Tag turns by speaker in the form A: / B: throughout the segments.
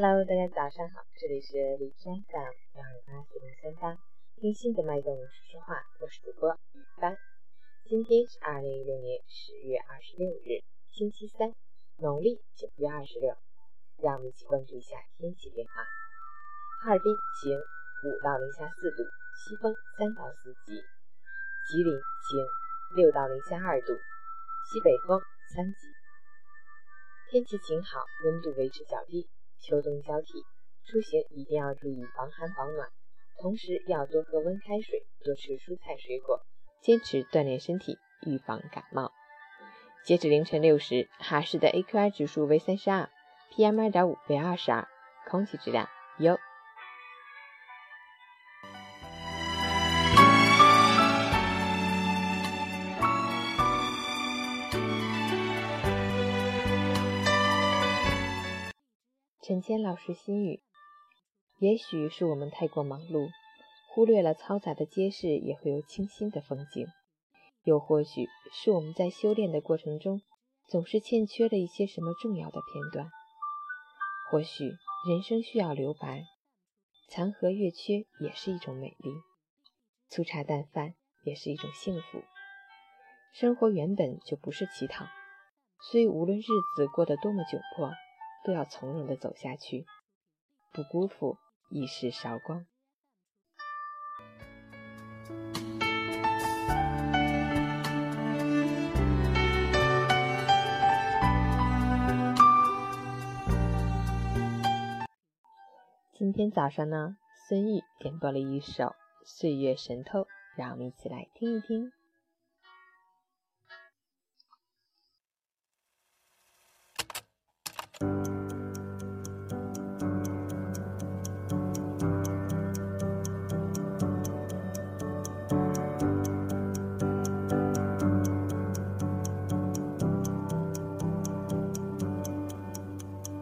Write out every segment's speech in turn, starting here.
A: Hello，大家早上好，这里是荔枝 FM 幺二八四零三八，听心的脉动说说话，我是主播雨帆。今天是二零一六年十月二十六日，星期三，农历九月二十六。让我们一起关注一下天气变化。哈尔滨晴，五到零下四度，西风三到四级；吉林晴，六到零下二度，西北风三级。天气晴好，温度维持较低。秋冬交替，出行一定要注意防寒保暖，同时要多喝温开水，多吃蔬菜水果，坚持锻炼身体，预防感冒。截止凌晨六时，哈市的 AQI 指数为三十二，PM 二点五为二十二，空气质量优。陈谦老师心语：也许是我们太过忙碌，忽略了嘈杂的街市也会有清新的风景；又或许是我们在修炼的过程中，总是欠缺了一些什么重要的片段。或许人生需要留白，残荷月缺也是一种美丽，粗茶淡饭也是一种幸福。生活原本就不是乞讨，所以无论日子过得多么窘迫。都要从容的走下去，不辜负一世韶光。今天早上呢，孙玉点播了一首《岁月神偷》，让我们一起来听一听。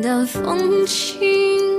B: 淡风轻。